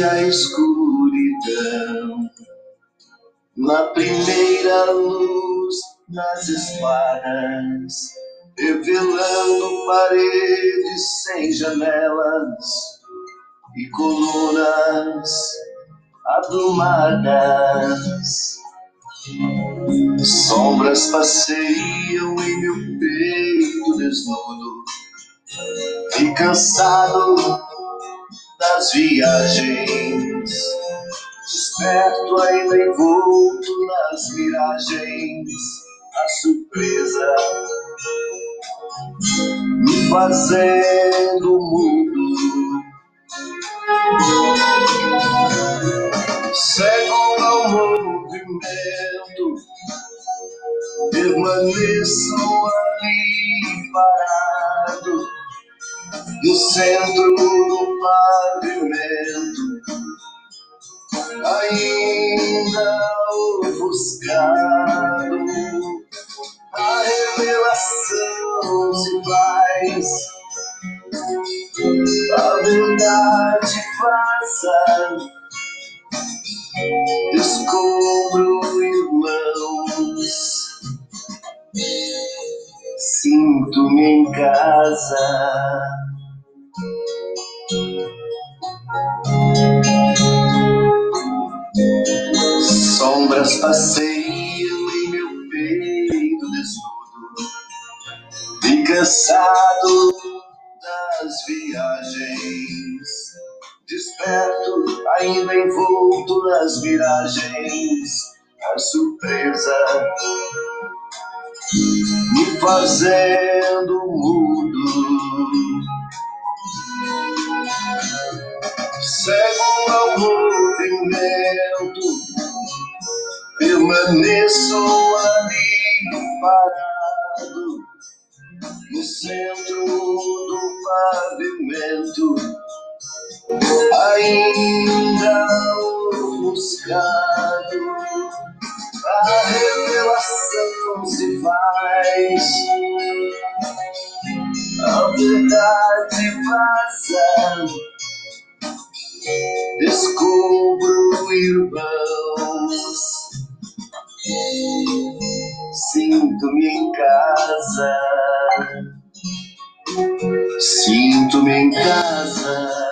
escuridão. Na primeira luz das espadas, revelando paredes sem janelas e colunas abrumadas. Sombras passeiam em meu peito desnudo e cansado das viagens, desperto ainda envolto nas miragens, a surpresa me fazendo mudo. Cego ao movimento, permaneço ali no centro do pavimento, ainda ofuscado, a revelação se faz, a verdade passa, descubro irmãos. Sinto-me em casa. Sombras passeiam em meu peito desnudo E cansado das viagens Desperto, ainda envolto nas miragens A surpresa me fazendo mudo permaneço ali parado, no centro do pavimento, ainda buscado. A revelação se faz, a verdade passa descubro irmãos. Sinto-me em casa, sinto-me em casa.